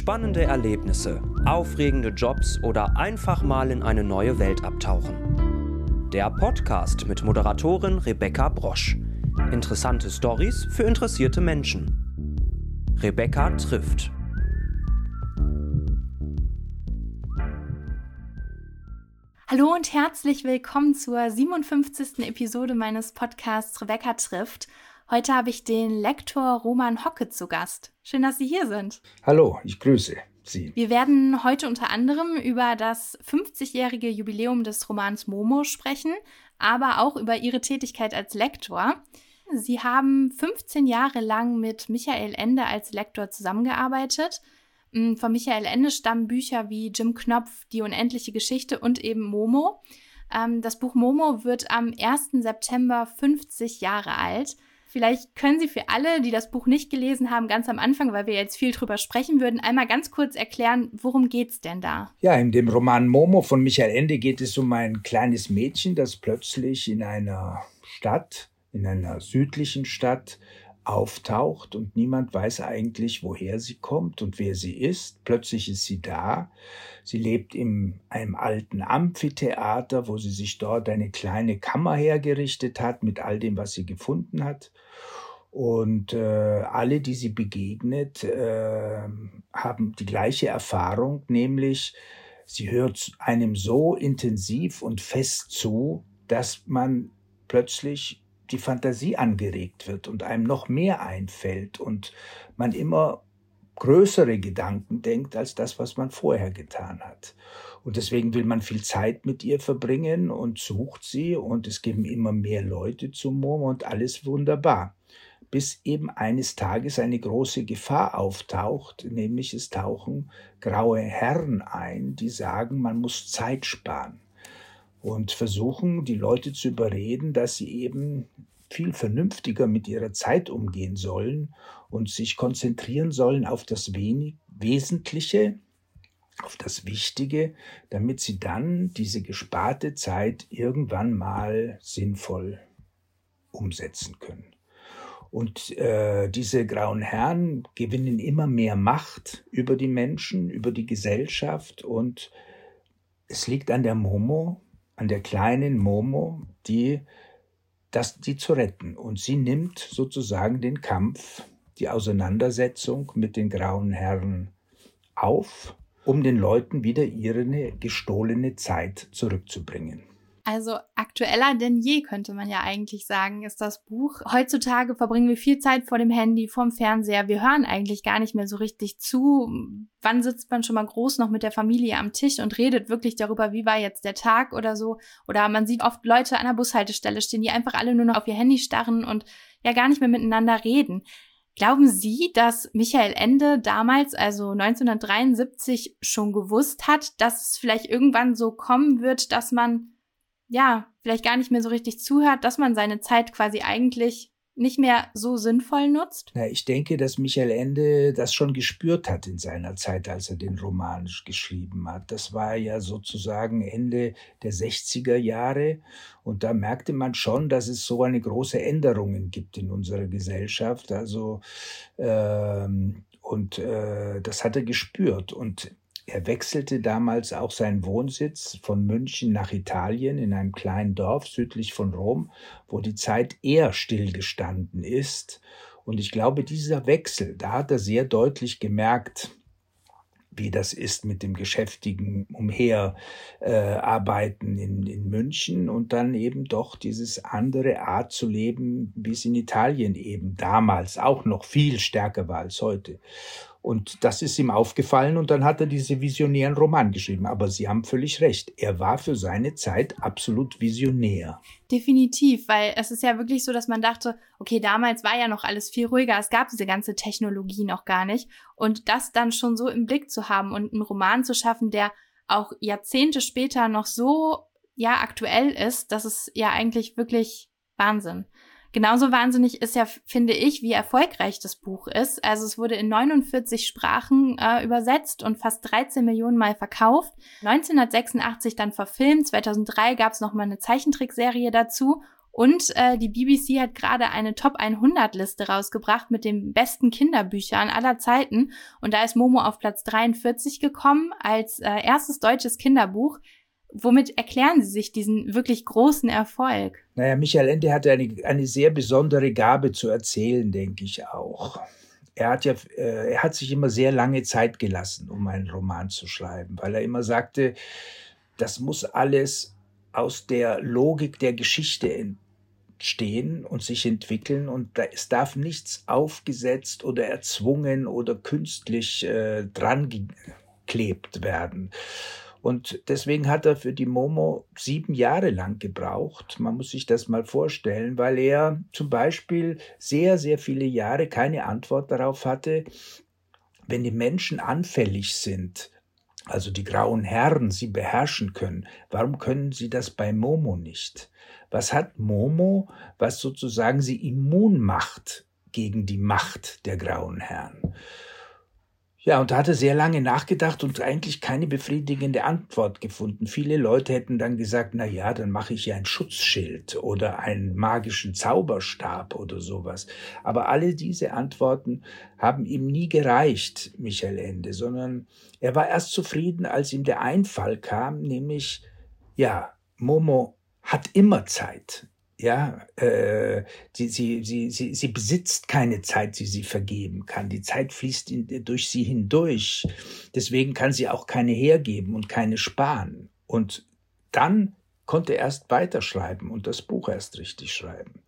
Spannende Erlebnisse, aufregende Jobs oder einfach mal in eine neue Welt abtauchen. Der Podcast mit Moderatorin Rebecca Brosch. Interessante Stories für interessierte Menschen. Rebecca trifft. Hallo und herzlich willkommen zur 57. Episode meines Podcasts Rebecca trifft. Heute habe ich den Lektor Roman Hocke zu Gast. Schön, dass Sie hier sind. Hallo, ich grüße Sie. Wir werden heute unter anderem über das 50-jährige Jubiläum des Romans Momo sprechen, aber auch über Ihre Tätigkeit als Lektor. Sie haben 15 Jahre lang mit Michael Ende als Lektor zusammengearbeitet. Mm, von Michael Ende stammen Bücher wie Jim Knopf, Die unendliche Geschichte und eben Momo. Ähm, das Buch Momo wird am 1. September 50 Jahre alt. Vielleicht können Sie für alle, die das Buch nicht gelesen haben, ganz am Anfang, weil wir jetzt viel drüber sprechen würden, einmal ganz kurz erklären, worum geht's denn da? Ja, in dem Roman Momo von Michael Ende geht es um ein kleines Mädchen, das plötzlich in einer Stadt, in einer südlichen Stadt, auftaucht und niemand weiß eigentlich, woher sie kommt und wer sie ist. Plötzlich ist sie da. Sie lebt in einem alten Amphitheater, wo sie sich dort eine kleine Kammer hergerichtet hat mit all dem, was sie gefunden hat. Und äh, alle, die sie begegnet, äh, haben die gleiche Erfahrung, nämlich sie hört einem so intensiv und fest zu, dass man plötzlich die Fantasie angeregt wird und einem noch mehr einfällt und man immer größere Gedanken denkt als das, was man vorher getan hat. Und deswegen will man viel Zeit mit ihr verbringen und sucht sie und es geben immer mehr Leute zum Momo und alles wunderbar. Bis eben eines Tages eine große Gefahr auftaucht, nämlich es tauchen graue Herren ein, die sagen, man muss Zeit sparen und versuchen, die Leute zu überreden, dass sie eben viel vernünftiger mit ihrer Zeit umgehen sollen und sich konzentrieren sollen auf das Wenig Wesentliche, auf das Wichtige, damit sie dann diese gesparte Zeit irgendwann mal sinnvoll umsetzen können. Und äh, diese grauen Herren gewinnen immer mehr Macht über die Menschen, über die Gesellschaft und es liegt an der Momo, an der kleinen Momo, die das, die zu retten. Und sie nimmt sozusagen den Kampf, die Auseinandersetzung mit den grauen Herren auf, um den Leuten wieder ihre gestohlene Zeit zurückzubringen. Also aktueller denn je, könnte man ja eigentlich sagen, ist das Buch. Heutzutage verbringen wir viel Zeit vor dem Handy, vorm Fernseher. Wir hören eigentlich gar nicht mehr so richtig zu. Wann sitzt man schon mal groß noch mit der Familie am Tisch und redet wirklich darüber, wie war jetzt der Tag oder so? Oder man sieht oft Leute an der Bushaltestelle stehen, die einfach alle nur noch auf ihr Handy starren und ja gar nicht mehr miteinander reden. Glauben Sie, dass Michael Ende damals, also 1973, schon gewusst hat, dass es vielleicht irgendwann so kommen wird, dass man ja, vielleicht gar nicht mehr so richtig zuhört, dass man seine Zeit quasi eigentlich nicht mehr so sinnvoll nutzt? Na, ich denke, dass Michael Ende das schon gespürt hat in seiner Zeit, als er den Roman geschrieben hat. Das war ja sozusagen Ende der 60er Jahre und da merkte man schon, dass es so eine große Änderungen gibt in unserer Gesellschaft. Also ähm, und äh, das hat er gespürt und er wechselte damals auch seinen Wohnsitz von München nach Italien in einem kleinen Dorf südlich von Rom, wo die Zeit eher stillgestanden ist. Und ich glaube, dieser Wechsel, da hat er sehr deutlich gemerkt, wie das ist mit dem geschäftigen Umherarbeiten äh, in, in München und dann eben doch dieses andere Art zu leben, wie es in Italien eben damals auch noch viel stärker war als heute. Und das ist ihm aufgefallen und dann hat er diese visionären Roman geschrieben. Aber Sie haben völlig recht. Er war für seine Zeit absolut visionär. Definitiv, weil es ist ja wirklich so, dass man dachte, okay, damals war ja noch alles viel ruhiger. Es gab diese ganze Technologie noch gar nicht. Und das dann schon so im Blick zu haben und einen Roman zu schaffen, der auch Jahrzehnte später noch so, ja, aktuell ist, das ist ja eigentlich wirklich Wahnsinn. Genauso wahnsinnig ist ja, finde ich, wie erfolgreich das Buch ist. Also es wurde in 49 Sprachen äh, übersetzt und fast 13 Millionen Mal verkauft. 1986 dann verfilmt, 2003 gab es nochmal eine Zeichentrickserie dazu Und äh, die BBC hat gerade eine Top 100 Liste rausgebracht mit den besten Kinderbüchern aller Zeiten. Und da ist Momo auf Platz 43 gekommen als äh, erstes deutsches Kinderbuch. Womit erklären Sie sich diesen wirklich großen Erfolg? Naja, Michael Ende hatte eine, eine sehr besondere Gabe zu erzählen, denke ich auch. Er hat ja, äh, er hat sich immer sehr lange Zeit gelassen, um einen Roman zu schreiben, weil er immer sagte, das muss alles aus der Logik der Geschichte entstehen und sich entwickeln und da, es darf nichts aufgesetzt oder erzwungen oder künstlich äh, dran geklebt werden. Und deswegen hat er für die Momo sieben Jahre lang gebraucht. Man muss sich das mal vorstellen, weil er zum Beispiel sehr, sehr viele Jahre keine Antwort darauf hatte, wenn die Menschen anfällig sind also die grauen Herren, sie beherrschen können. Warum können sie das bei Momo nicht? Was hat Momo, was sozusagen sie immun macht gegen die Macht der grauen Herren? Ja, und da hat er sehr lange nachgedacht und eigentlich keine befriedigende Antwort gefunden. Viele Leute hätten dann gesagt, na ja, dann mache ich ja ein Schutzschild oder einen magischen Zauberstab oder sowas. Aber alle diese Antworten haben ihm nie gereicht, Michael Ende, sondern er war erst zufrieden, als ihm der Einfall kam, nämlich, ja, Momo hat immer Zeit. Ja, äh, sie, sie, sie, sie, sie besitzt keine Zeit, die sie vergeben kann. Die Zeit fließt in, durch sie hindurch. Deswegen kann sie auch keine hergeben und keine sparen. Und dann konnte er erst weiterschreiben und das Buch erst richtig schreiben.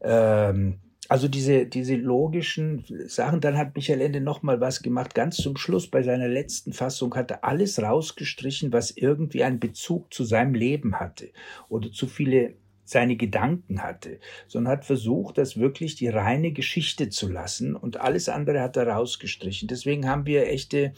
Ähm, also diese, diese logischen Sachen, dann hat Michael Ende noch mal was gemacht. Ganz zum Schluss bei seiner letzten Fassung hat er alles rausgestrichen, was irgendwie einen Bezug zu seinem Leben hatte oder zu viele seine Gedanken hatte, sondern hat versucht, das wirklich die reine Geschichte zu lassen und alles andere hat er rausgestrichen. Deswegen haben wir echte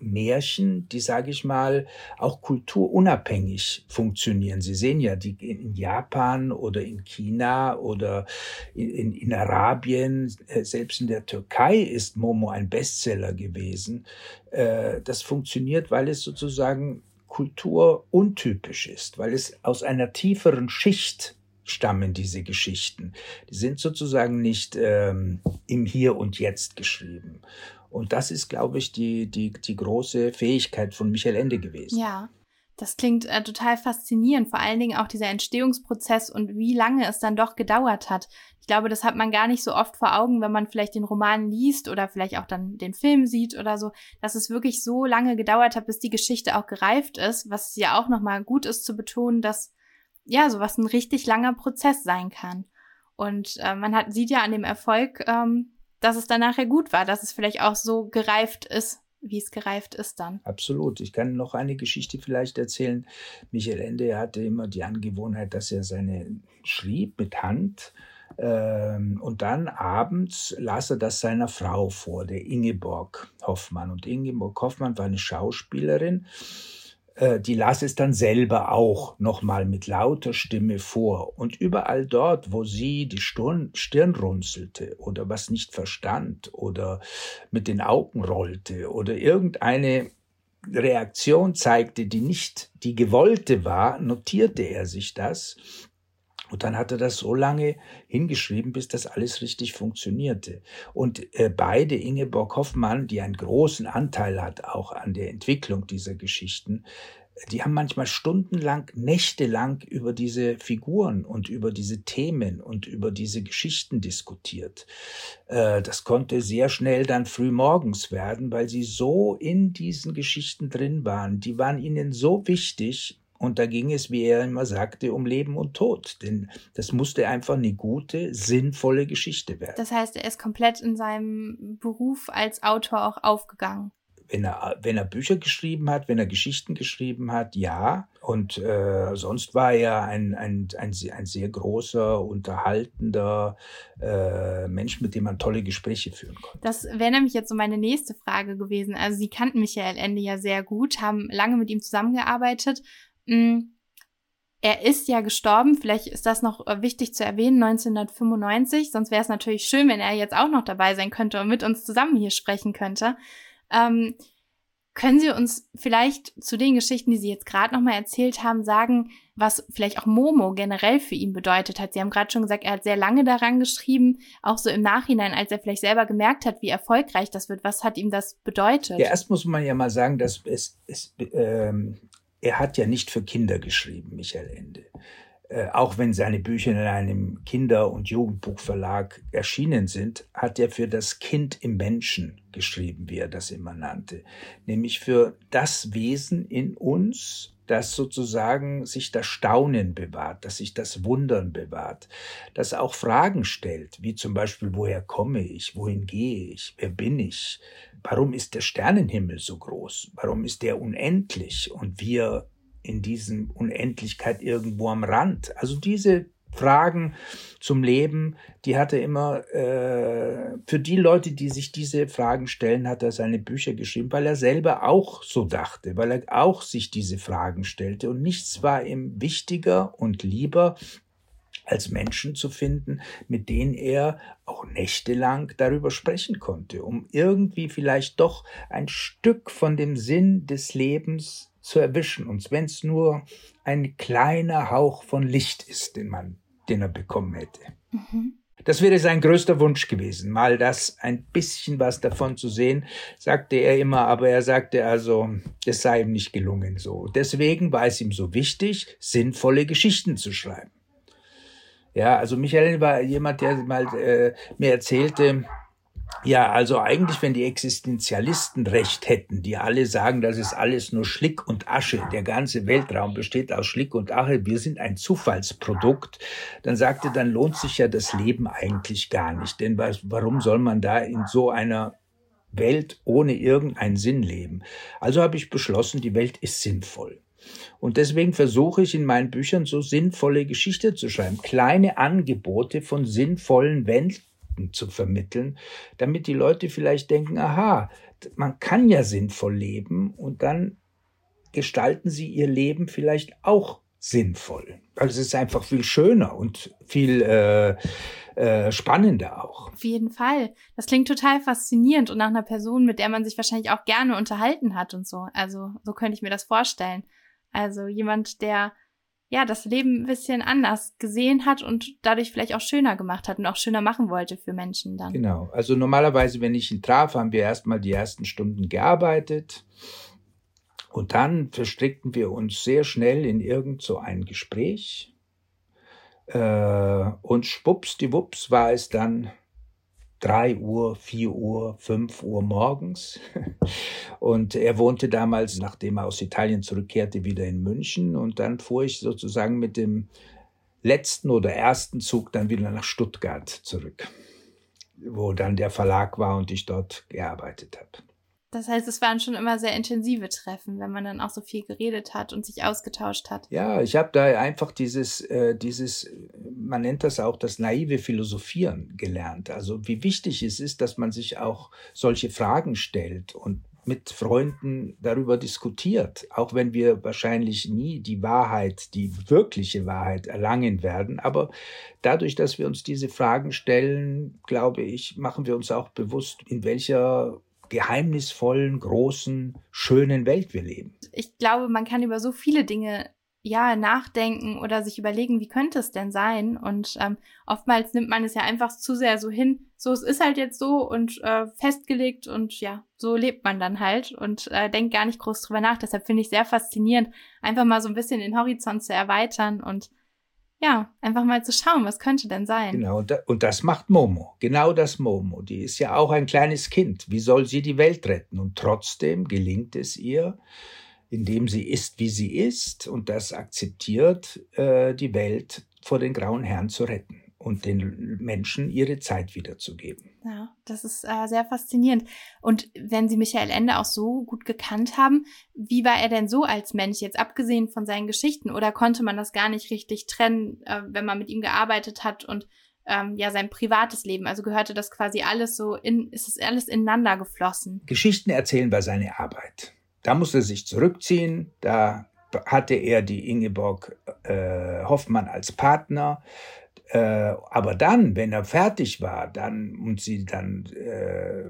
Märchen, die, sage ich mal, auch kulturunabhängig funktionieren. Sie sehen ja, die in Japan oder in China oder in, in Arabien, äh, selbst in der Türkei ist Momo ein Bestseller gewesen. Äh, das funktioniert, weil es sozusagen Kultur untypisch ist, weil es aus einer tieferen Schicht stammen diese Geschichten. Die sind sozusagen nicht ähm, im Hier und Jetzt geschrieben. Und das ist, glaube ich, die, die, die große Fähigkeit von Michael Ende gewesen. Ja. Das klingt äh, total faszinierend, vor allen Dingen auch dieser Entstehungsprozess und wie lange es dann doch gedauert hat. Ich glaube, das hat man gar nicht so oft vor Augen, wenn man vielleicht den Roman liest oder vielleicht auch dann den Film sieht oder so, dass es wirklich so lange gedauert hat, bis die Geschichte auch gereift ist, was ja auch nochmal gut ist zu betonen, dass ja sowas ein richtig langer Prozess sein kann. Und äh, man hat, sieht ja an dem Erfolg, ähm, dass es dann nachher gut war, dass es vielleicht auch so gereift ist, wie es gereift ist dann. Absolut. Ich kann noch eine Geschichte vielleicht erzählen. Michael Ende hatte immer die Angewohnheit, dass er seine schrieb mit Hand ähm, und dann abends las er das seiner Frau vor, der Ingeborg Hoffmann. Und Ingeborg Hoffmann war eine Schauspielerin die las es dann selber auch nochmal mit lauter Stimme vor. Und überall dort, wo sie die Stirn, Stirn runzelte oder was nicht verstand oder mit den Augen rollte oder irgendeine Reaktion zeigte, die nicht die gewollte war, notierte er sich das und dann hat er das so lange hingeschrieben, bis das alles richtig funktionierte. Und äh, beide, Ingeborg Hoffmann, die einen großen Anteil hat auch an der Entwicklung dieser Geschichten, die haben manchmal stundenlang, nächtelang über diese Figuren und über diese Themen und über diese Geschichten diskutiert. Äh, das konnte sehr schnell dann früh morgens werden, weil sie so in diesen Geschichten drin waren. Die waren ihnen so wichtig, und da ging es, wie er immer sagte, um Leben und Tod. Denn das musste einfach eine gute, sinnvolle Geschichte werden. Das heißt, er ist komplett in seinem Beruf als Autor auch aufgegangen. Wenn er, wenn er Bücher geschrieben hat, wenn er Geschichten geschrieben hat, ja. Und äh, sonst war er ein, ein, ein, ein sehr großer, unterhaltender äh, Mensch, mit dem man tolle Gespräche führen konnte. Das wäre nämlich jetzt so meine nächste Frage gewesen. Also Sie kannten Michael Ende ja sehr gut, haben lange mit ihm zusammengearbeitet. Mm, er ist ja gestorben, vielleicht ist das noch äh, wichtig zu erwähnen, 1995. Sonst wäre es natürlich schön, wenn er jetzt auch noch dabei sein könnte und mit uns zusammen hier sprechen könnte. Ähm, Können Sie uns vielleicht zu den Geschichten, die Sie jetzt gerade nochmal erzählt haben, sagen, was vielleicht auch Momo generell für ihn bedeutet hat? Sie haben gerade schon gesagt, er hat sehr lange daran geschrieben, auch so im Nachhinein, als er vielleicht selber gemerkt hat, wie erfolgreich das wird. Was hat ihm das bedeutet? Ja, erst muss man ja mal sagen, dass es, es ähm, er hat ja nicht für Kinder geschrieben, Michael Ende. Äh, auch wenn seine Bücher in einem Kinder- und Jugendbuchverlag erschienen sind, hat er für das Kind im Menschen geschrieben, wie er das immer nannte. Nämlich für das Wesen in uns, das sozusagen sich das Staunen bewahrt, dass sich das Wundern bewahrt, das auch Fragen stellt, wie zum Beispiel, woher komme ich, wohin gehe ich, wer bin ich, warum ist der Sternenhimmel so groß, warum ist der unendlich? Und wir in diesem Unendlichkeit irgendwo am Rand. Also diese Fragen zum Leben, die hat er immer, äh, für die Leute, die sich diese Fragen stellen, hat er seine Bücher geschrieben, weil er selber auch so dachte, weil er auch sich diese Fragen stellte. Und nichts war ihm wichtiger und lieber, als Menschen zu finden, mit denen er auch nächtelang darüber sprechen konnte, um irgendwie vielleicht doch ein Stück von dem Sinn des Lebens zu erwischen, und wenn es nur ein kleiner Hauch von Licht ist, den man, den er bekommen hätte. Mhm. Das wäre sein größter Wunsch gewesen, mal das ein bisschen was davon zu sehen, sagte er immer, aber er sagte also, es sei ihm nicht gelungen so. Deswegen war es ihm so wichtig, sinnvolle Geschichten zu schreiben. Ja, also Michael war jemand, der mal äh, mir erzählte, ja, also eigentlich, wenn die Existenzialisten recht hätten, die alle sagen, das ist alles nur Schlick und Asche, der ganze Weltraum besteht aus Schlick und Asche, wir sind ein Zufallsprodukt, dann sagte, dann lohnt sich ja das Leben eigentlich gar nicht. Denn was, warum soll man da in so einer Welt ohne irgendeinen Sinn leben? Also habe ich beschlossen, die Welt ist sinnvoll. Und deswegen versuche ich in meinen Büchern so sinnvolle Geschichte zu schreiben, kleine Angebote von sinnvollen Welten Fakten zu vermitteln, damit die Leute vielleicht denken, aha, man kann ja sinnvoll leben und dann gestalten sie ihr Leben vielleicht auch sinnvoll. Also es ist einfach viel schöner und viel äh, äh, spannender auch. Auf jeden Fall. Das klingt total faszinierend und nach einer Person, mit der man sich wahrscheinlich auch gerne unterhalten hat und so. Also so könnte ich mir das vorstellen. Also jemand, der ja, das Leben ein bisschen anders gesehen hat und dadurch vielleicht auch schöner gemacht hat und auch schöner machen wollte für Menschen dann. Genau. Also normalerweise, wenn ich ihn traf, haben wir erstmal die ersten Stunden gearbeitet. Und dann verstrickten wir uns sehr schnell in irgend so ein Gespräch. Äh, und schwuppsdiwupps war es dann 3 Uhr, 4 Uhr, 5 Uhr morgens. Und er wohnte damals, nachdem er aus Italien zurückkehrte, wieder in München. Und dann fuhr ich sozusagen mit dem letzten oder ersten Zug dann wieder nach Stuttgart zurück, wo dann der Verlag war und ich dort gearbeitet habe. Das heißt, es waren schon immer sehr intensive Treffen, wenn man dann auch so viel geredet hat und sich ausgetauscht hat. Ja, ich habe da einfach dieses, äh, dieses, man nennt das auch das naive Philosophieren gelernt. Also wie wichtig es ist, dass man sich auch solche Fragen stellt und mit Freunden darüber diskutiert, auch wenn wir wahrscheinlich nie die Wahrheit, die wirkliche Wahrheit erlangen werden. Aber dadurch, dass wir uns diese Fragen stellen, glaube ich, machen wir uns auch bewusst, in welcher geheimnisvollen, großen, schönen Welt wir leben. Ich glaube, man kann über so viele Dinge ja nachdenken oder sich überlegen, wie könnte es denn sein? Und ähm, oftmals nimmt man es ja einfach zu sehr so hin, so es ist halt jetzt so und äh, festgelegt und ja, so lebt man dann halt und äh, denkt gar nicht groß drüber nach. Deshalb finde ich sehr faszinierend, einfach mal so ein bisschen den Horizont zu erweitern und ja, einfach mal zu schauen, was könnte denn sein. Genau, und das macht Momo. Genau das Momo. Die ist ja auch ein kleines Kind. Wie soll sie die Welt retten? Und trotzdem gelingt es ihr, indem sie ist, wie sie ist und das akzeptiert, äh, die Welt vor den grauen Herren zu retten und den Menschen ihre Zeit wiederzugeben. Ja, das ist äh, sehr faszinierend. Und wenn Sie Michael Ende auch so gut gekannt haben, wie war er denn so als Mensch, jetzt abgesehen von seinen Geschichten? Oder konnte man das gar nicht richtig trennen, äh, wenn man mit ihm gearbeitet hat und ähm, ja sein privates Leben? Also gehörte das quasi alles so in, ist es alles ineinander geflossen? Geschichten erzählen war seine Arbeit. Da musste er sich zurückziehen, da hatte er die Ingeborg äh, Hoffmann als Partner. Äh, aber dann, wenn er fertig war, dann und sie dann äh,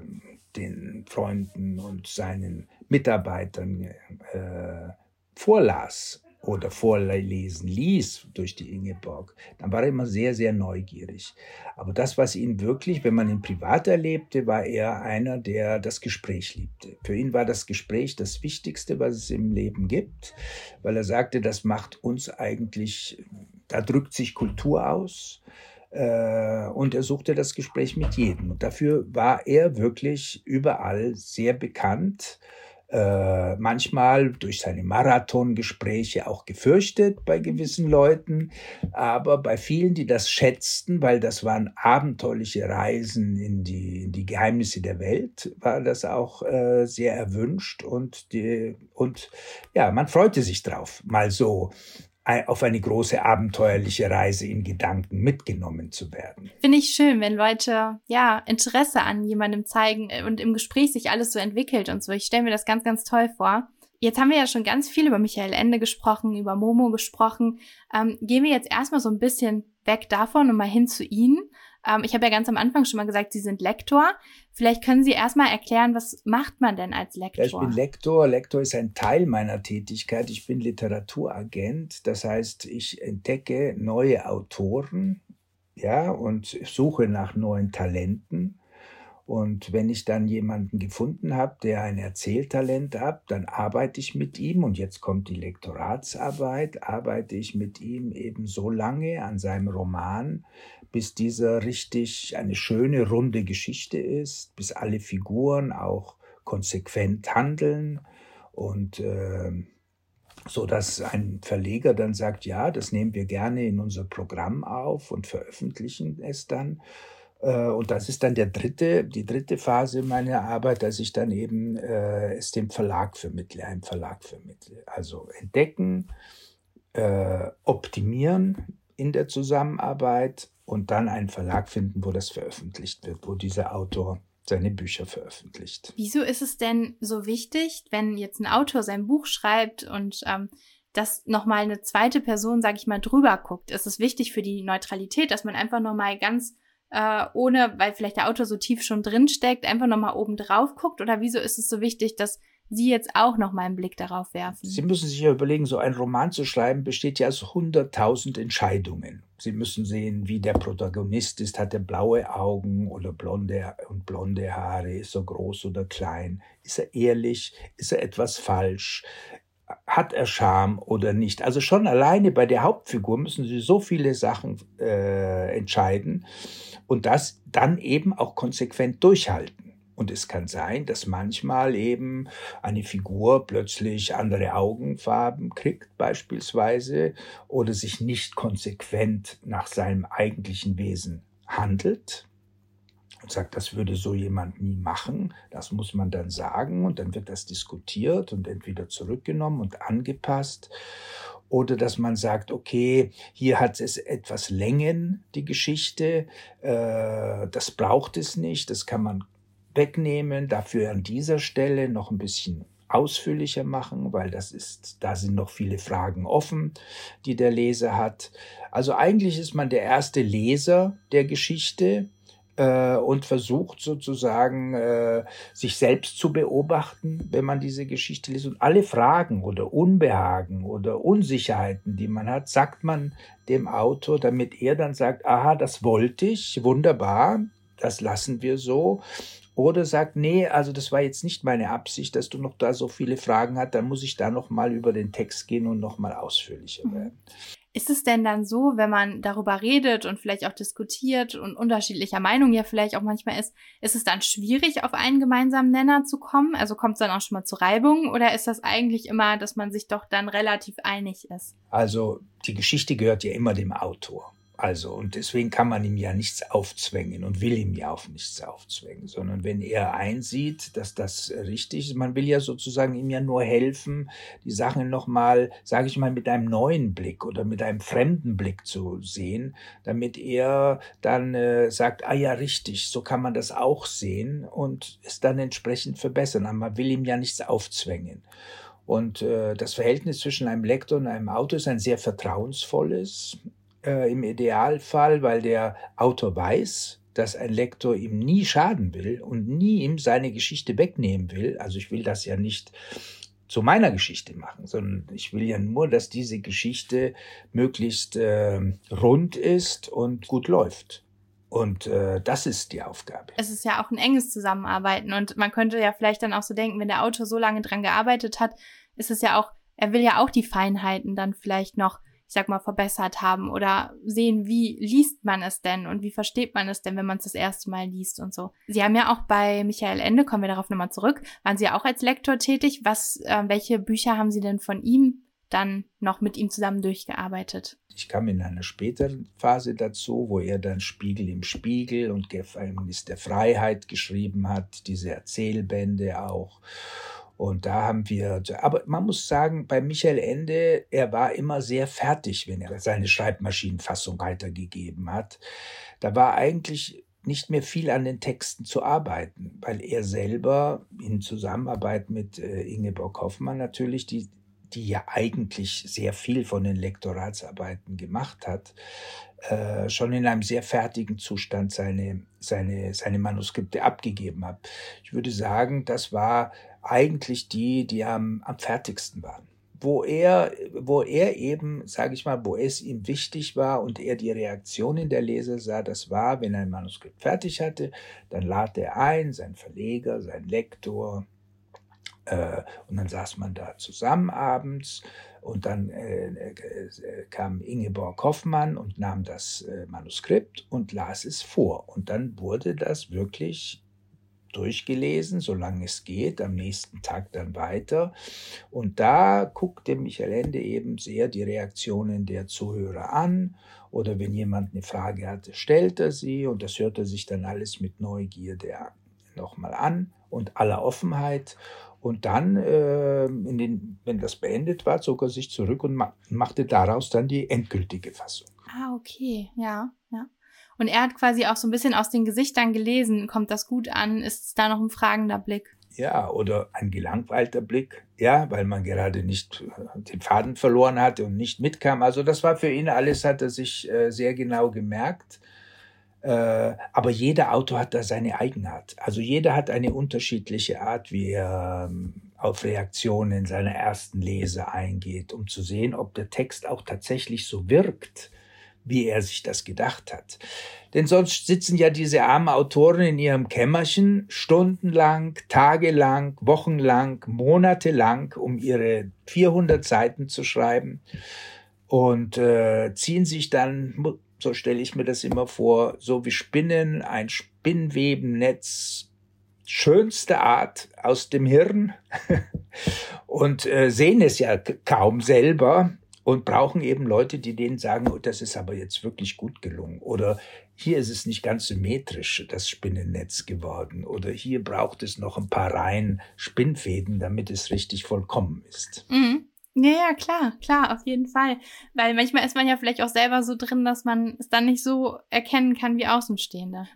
den Freunden und seinen Mitarbeitern äh, vorlas oder vorlesen ließ durch die Ingeborg, dann war er immer sehr, sehr neugierig. Aber das, was ihn wirklich, wenn man ihn privat erlebte, war er einer, der das Gespräch liebte. Für ihn war das Gespräch das Wichtigste, was es im Leben gibt, weil er sagte, das macht uns eigentlich, da drückt sich Kultur aus. Äh, und er suchte das Gespräch mit jedem. Und dafür war er wirklich überall sehr bekannt äh, manchmal durch seine Marathongespräche auch gefürchtet bei gewissen Leuten, aber bei vielen, die das schätzten, weil das waren abenteuerliche Reisen in die, in die Geheimnisse der Welt, war das auch äh, sehr erwünscht und die, und ja, man freute sich drauf, mal so auf eine große abenteuerliche Reise in Gedanken mitgenommen zu werden. Finde ich schön, wenn Leute ja Interesse an jemandem zeigen äh, und im Gespräch sich alles so entwickelt und so. Ich stelle mir das ganz, ganz toll vor. Jetzt haben wir ja schon ganz viel über Michael Ende gesprochen, über Momo gesprochen. Ähm, gehen wir jetzt erstmal so ein bisschen weg davon und mal hin zu Ihnen. Ähm, ich habe ja ganz am Anfang schon mal gesagt, Sie sind Lektor. Vielleicht können Sie erstmal erklären, was macht man denn als Lektor? Ja, ich bin Lektor. Lektor ist ein Teil meiner Tätigkeit. Ich bin Literaturagent. Das heißt, ich entdecke neue Autoren, ja, und suche nach neuen Talenten. Und wenn ich dann jemanden gefunden habe, der ein Erzähltalent hat, dann arbeite ich mit ihm. Und jetzt kommt die Lektoratsarbeit, arbeite ich mit ihm eben so lange an seinem Roman, bis dieser richtig eine schöne, runde Geschichte ist, bis alle Figuren auch konsequent handeln. Und äh, so dass ein Verleger dann sagt, ja, das nehmen wir gerne in unser Programm auf und veröffentlichen es dann. Äh, und das ist dann der dritte, die dritte Phase meiner Arbeit, dass ich dann eben äh, es dem Verlag vermittle, einem Verlag vermittle. Also entdecken, äh, optimieren in der Zusammenarbeit und dann einen Verlag finden, wo das veröffentlicht wird, wo dieser Autor seine Bücher veröffentlicht. Wieso ist es denn so wichtig, wenn jetzt ein Autor sein Buch schreibt und ähm, dass nochmal eine zweite Person, sag ich mal, drüber guckt? Ist es wichtig für die Neutralität, dass man einfach nochmal ganz äh, ohne, weil vielleicht der Autor so tief schon drin steckt, einfach nochmal oben drauf guckt? Oder wieso ist es so wichtig, dass Sie jetzt auch noch mal einen Blick darauf werfen? Sie müssen sich ja überlegen, so ein Roman zu schreiben besteht ja aus 100.000 Entscheidungen. Sie müssen sehen, wie der Protagonist ist. Hat er blaue Augen oder blonde und blonde Haare? Ist er groß oder klein? Ist er ehrlich? Ist er etwas falsch? Hat er Charme oder nicht? Also schon alleine bei der Hauptfigur müssen Sie so viele Sachen äh, entscheiden und das dann eben auch konsequent durchhalten. Und es kann sein, dass manchmal eben eine Figur plötzlich andere Augenfarben kriegt beispielsweise oder sich nicht konsequent nach seinem eigentlichen Wesen handelt und sagt, das würde so jemand nie machen. Das muss man dann sagen und dann wird das diskutiert und entweder zurückgenommen und angepasst oder dass man sagt, okay, hier hat es etwas Längen, die Geschichte, äh, das braucht es nicht, das kann man wegnehmen, dafür an dieser Stelle noch ein bisschen ausführlicher machen, weil das ist, da sind noch viele Fragen offen, die der Leser hat. Also eigentlich ist man der erste Leser der Geschichte äh, und versucht sozusagen äh, sich selbst zu beobachten, wenn man diese Geschichte liest. Und alle Fragen oder Unbehagen oder Unsicherheiten, die man hat, sagt man dem Autor, damit er dann sagt, aha, das wollte ich, wunderbar, das lassen wir so. Oder sagt, nee, also das war jetzt nicht meine Absicht, dass du noch da so viele Fragen hast, dann muss ich da noch mal über den Text gehen und noch mal ausführlicher mhm. Ist es denn dann so, wenn man darüber redet und vielleicht auch diskutiert und unterschiedlicher Meinung ja vielleicht auch manchmal ist, ist es dann schwierig, auf einen gemeinsamen Nenner zu kommen? Also kommt es dann auch schon mal zu Reibungen oder ist das eigentlich immer, dass man sich doch dann relativ einig ist? Also die Geschichte gehört ja immer dem Autor. Also, und deswegen kann man ihm ja nichts aufzwängen und will ihm ja auch nichts aufzwängen, sondern wenn er einsieht, dass das richtig ist, man will ja sozusagen ihm ja nur helfen, die Sachen nochmal, sage ich mal, mit einem neuen Blick oder mit einem fremden Blick zu sehen, damit er dann äh, sagt, ah ja, richtig, so kann man das auch sehen und es dann entsprechend verbessern. Aber man will ihm ja nichts aufzwängen. Und äh, das Verhältnis zwischen einem Lektor und einem Autor ist ein sehr vertrauensvolles äh, im Idealfall, weil der Autor weiß, dass ein Lektor ihm nie schaden will und nie ihm seine Geschichte wegnehmen will. Also ich will das ja nicht zu meiner Geschichte machen, sondern ich will ja nur, dass diese Geschichte möglichst äh, rund ist und gut läuft. Und äh, das ist die Aufgabe. Es ist ja auch ein enges Zusammenarbeiten und man könnte ja vielleicht dann auch so denken, wenn der Autor so lange dran gearbeitet hat, ist es ja auch, er will ja auch die Feinheiten dann vielleicht noch ich sag mal, verbessert haben oder sehen, wie liest man es denn und wie versteht man es denn, wenn man es das erste Mal liest und so. Sie haben ja auch bei Michael Ende, kommen wir darauf nochmal zurück, waren Sie auch als Lektor tätig. Was, äh, welche Bücher haben Sie denn von ihm dann noch mit ihm zusammen durchgearbeitet? Ich kam in einer späteren Phase dazu, wo er dann Spiegel im Spiegel und Gefängnis der Freiheit geschrieben hat, diese Erzählbände auch. Und da haben wir, aber man muss sagen, bei Michael Ende, er war immer sehr fertig, wenn er seine Schreibmaschinenfassung weitergegeben hat. Da war eigentlich nicht mehr viel an den Texten zu arbeiten, weil er selber in Zusammenarbeit mit äh, Ingeborg Hoffmann natürlich, die, die ja eigentlich sehr viel von den Lektoratsarbeiten gemacht hat, äh, schon in einem sehr fertigen Zustand seine, seine, seine Manuskripte abgegeben hat. Ich würde sagen, das war eigentlich die, die am, am fertigsten waren. Wo er, wo er eben, sage ich mal, wo es ihm wichtig war und er die Reaktionen der Leser sah, das war, wenn er ein Manuskript fertig hatte, dann lad er ein, sein Verleger, sein Lektor, äh, und dann saß man da zusammen abends und dann äh, äh, kam Ingeborg Hoffmann und nahm das äh, Manuskript und las es vor. Und dann wurde das wirklich durchgelesen, solange es geht, am nächsten Tag dann weiter. Und da guckte Michael Ende eben sehr die Reaktionen der Zuhörer an. Oder wenn jemand eine Frage hatte, stellt er sie und das hört er sich dann alles mit Neugierde nochmal an und aller Offenheit. Und dann, äh, den, wenn das beendet war, zog er sich zurück und ma machte daraus dann die endgültige Fassung. Ah, okay, ja, ja. Und er hat quasi auch so ein bisschen aus den Gesichtern gelesen, kommt das gut an? Ist da noch ein fragender Blick? Ja, oder ein gelangweilter Blick, ja, weil man gerade nicht äh, den Faden verloren hatte und nicht mitkam. Also das war für ihn alles, hat er sich äh, sehr genau gemerkt. Äh, aber jeder Autor hat da seine Eigenart. Also jeder hat eine unterschiedliche Art, wie er ähm, auf Reaktionen seiner ersten Leser eingeht, um zu sehen, ob der Text auch tatsächlich so wirkt wie er sich das gedacht hat. Denn sonst sitzen ja diese armen Autoren in ihrem Kämmerchen stundenlang, tagelang, wochenlang, monatelang, um ihre 400 Seiten zu schreiben. Und äh, ziehen sich dann, so stelle ich mir das immer vor, so wie Spinnen, ein Spinnwebennetz schönste Art aus dem Hirn. Und äh, sehen es ja kaum selber und brauchen eben Leute, die denen sagen, oh, das ist aber jetzt wirklich gut gelungen oder hier ist es nicht ganz symmetrisch, das Spinnennetz geworden oder hier braucht es noch ein paar Reihen Spinnfäden, damit es richtig vollkommen ist. Mhm. Ja, ja, klar, klar, auf jeden Fall. Weil manchmal ist man ja vielleicht auch selber so drin, dass man es dann nicht so erkennen kann wie Außenstehende.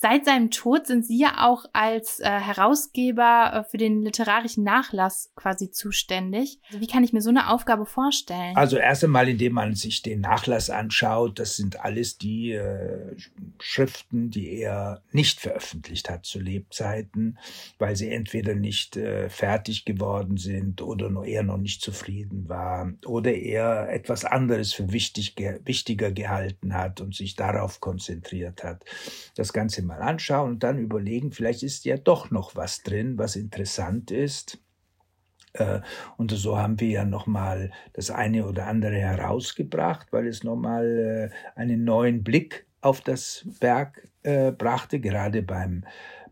Seit seinem Tod sind Sie ja auch als äh, Herausgeber äh, für den literarischen Nachlass quasi zuständig. Also wie kann ich mir so eine Aufgabe vorstellen? Also erst einmal, indem man sich den Nachlass anschaut, das sind alles die äh, Schriften, die er nicht veröffentlicht hat zu Lebzeiten, weil sie entweder nicht äh, fertig geworden sind oder noch eher noch nicht zufrieden war oder er etwas anderes für wichtig, wichtiger gehalten hat und sich darauf konzentriert hat. Das Ganze mal anschauen und dann überlegen, vielleicht ist ja doch noch was drin, was interessant ist. Äh, und so haben wir ja nochmal das eine oder andere herausgebracht, weil es nochmal äh, einen neuen Blick auf das Werk äh, brachte. Gerade beim,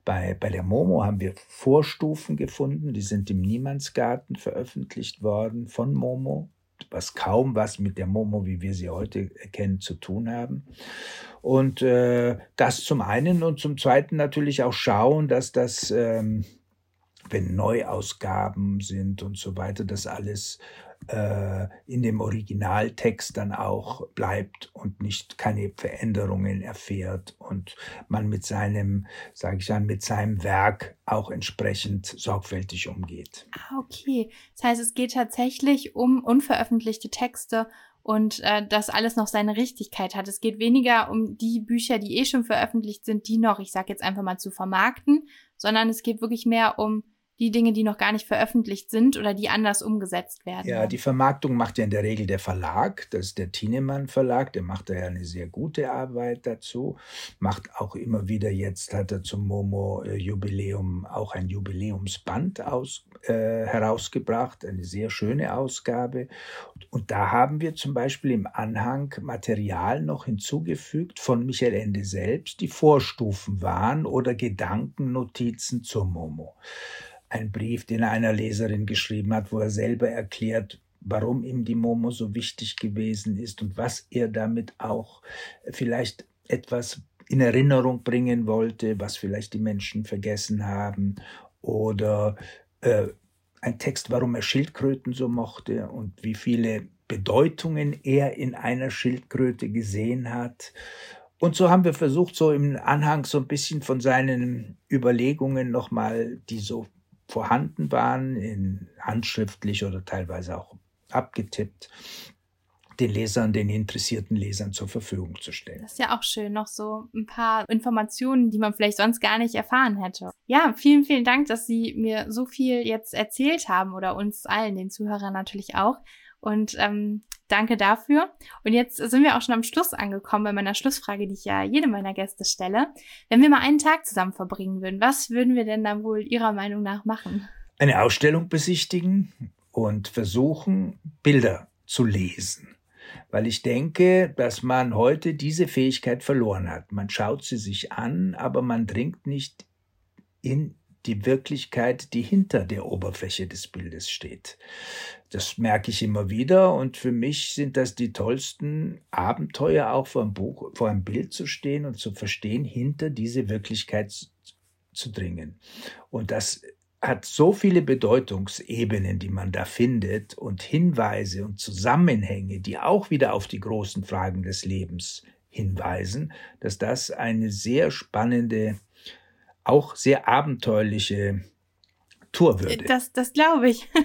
bei, bei der Momo haben wir Vorstufen gefunden, die sind im Niemandsgarten veröffentlicht worden von Momo was kaum was mit der Momo, wie wir sie heute kennen, zu tun haben. Und äh, das zum einen und zum zweiten natürlich auch schauen, dass das, ähm, wenn Neuausgaben sind und so weiter, das alles äh, in dem Originaltext dann auch bleibt und nicht keine Veränderungen erfährt und man mit seinem, sage ich dann, mit seinem Werk auch entsprechend sorgfältig umgeht. Ah, okay. Das heißt, es geht tatsächlich um unveröffentlichte Texte und äh, das alles noch seine Richtigkeit hat. Es geht weniger um die Bücher, die eh schon veröffentlicht sind, die noch, ich sag jetzt einfach mal, zu vermarkten, sondern es geht wirklich mehr um die Dinge, die noch gar nicht veröffentlicht sind oder die anders umgesetzt werden. Ja, die Vermarktung macht ja in der Regel der Verlag, das ist der Tinemann Verlag, der macht da ja eine sehr gute Arbeit dazu, macht auch immer wieder jetzt, hat er zum Momo äh, Jubiläum auch ein Jubiläumsband aus, äh, herausgebracht, eine sehr schöne Ausgabe. Und da haben wir zum Beispiel im Anhang Material noch hinzugefügt von Michael Ende selbst, die Vorstufen waren oder Gedankennotizen zur Momo ein Brief, den einer Leserin geschrieben hat, wo er selber erklärt, warum ihm die Momo so wichtig gewesen ist und was er damit auch vielleicht etwas in Erinnerung bringen wollte, was vielleicht die Menschen vergessen haben oder äh, ein Text, warum er Schildkröten so mochte und wie viele Bedeutungen er in einer Schildkröte gesehen hat. Und so haben wir versucht, so im Anhang so ein bisschen von seinen Überlegungen nochmal, die so vorhanden waren, in handschriftlich oder teilweise auch abgetippt, den Lesern, den interessierten Lesern zur Verfügung zu stellen. Das ist ja auch schön, noch so ein paar Informationen, die man vielleicht sonst gar nicht erfahren hätte. Ja, vielen, vielen Dank, dass Sie mir so viel jetzt erzählt haben oder uns allen, den Zuhörern natürlich auch. Und ähm, danke dafür. Und jetzt sind wir auch schon am Schluss angekommen bei meiner Schlussfrage, die ich ja jedem meiner Gäste stelle. Wenn wir mal einen Tag zusammen verbringen würden, was würden wir denn dann wohl Ihrer Meinung nach machen? Eine Ausstellung besichtigen und versuchen, Bilder zu lesen. Weil ich denke, dass man heute diese Fähigkeit verloren hat. Man schaut sie sich an, aber man dringt nicht in die Wirklichkeit, die hinter der Oberfläche des Bildes steht. Das merke ich immer wieder und für mich sind das die tollsten Abenteuer, auch vor einem Buch, vor einem Bild zu stehen und zu verstehen, hinter diese Wirklichkeit zu dringen. Und das hat so viele Bedeutungsebenen, die man da findet und Hinweise und Zusammenhänge, die auch wieder auf die großen Fragen des Lebens hinweisen, dass das eine sehr spannende auch sehr abenteuerliche Tour würde. Das, das glaube ich.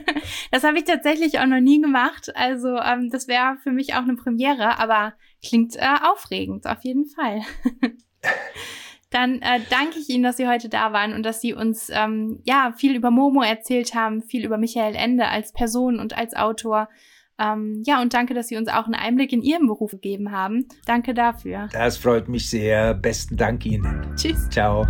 Das habe ich tatsächlich auch noch nie gemacht. Also ähm, das wäre für mich auch eine Premiere, aber klingt äh, aufregend, auf jeden Fall. Dann äh, danke ich Ihnen, dass Sie heute da waren und dass Sie uns ähm, ja viel über Momo erzählt haben, viel über Michael Ende als Person und als Autor. Ähm, ja, und danke, dass Sie uns auch einen Einblick in Ihren Beruf gegeben haben. Danke dafür. Das freut mich sehr. Besten Dank Ihnen. Tschüss. Ciao.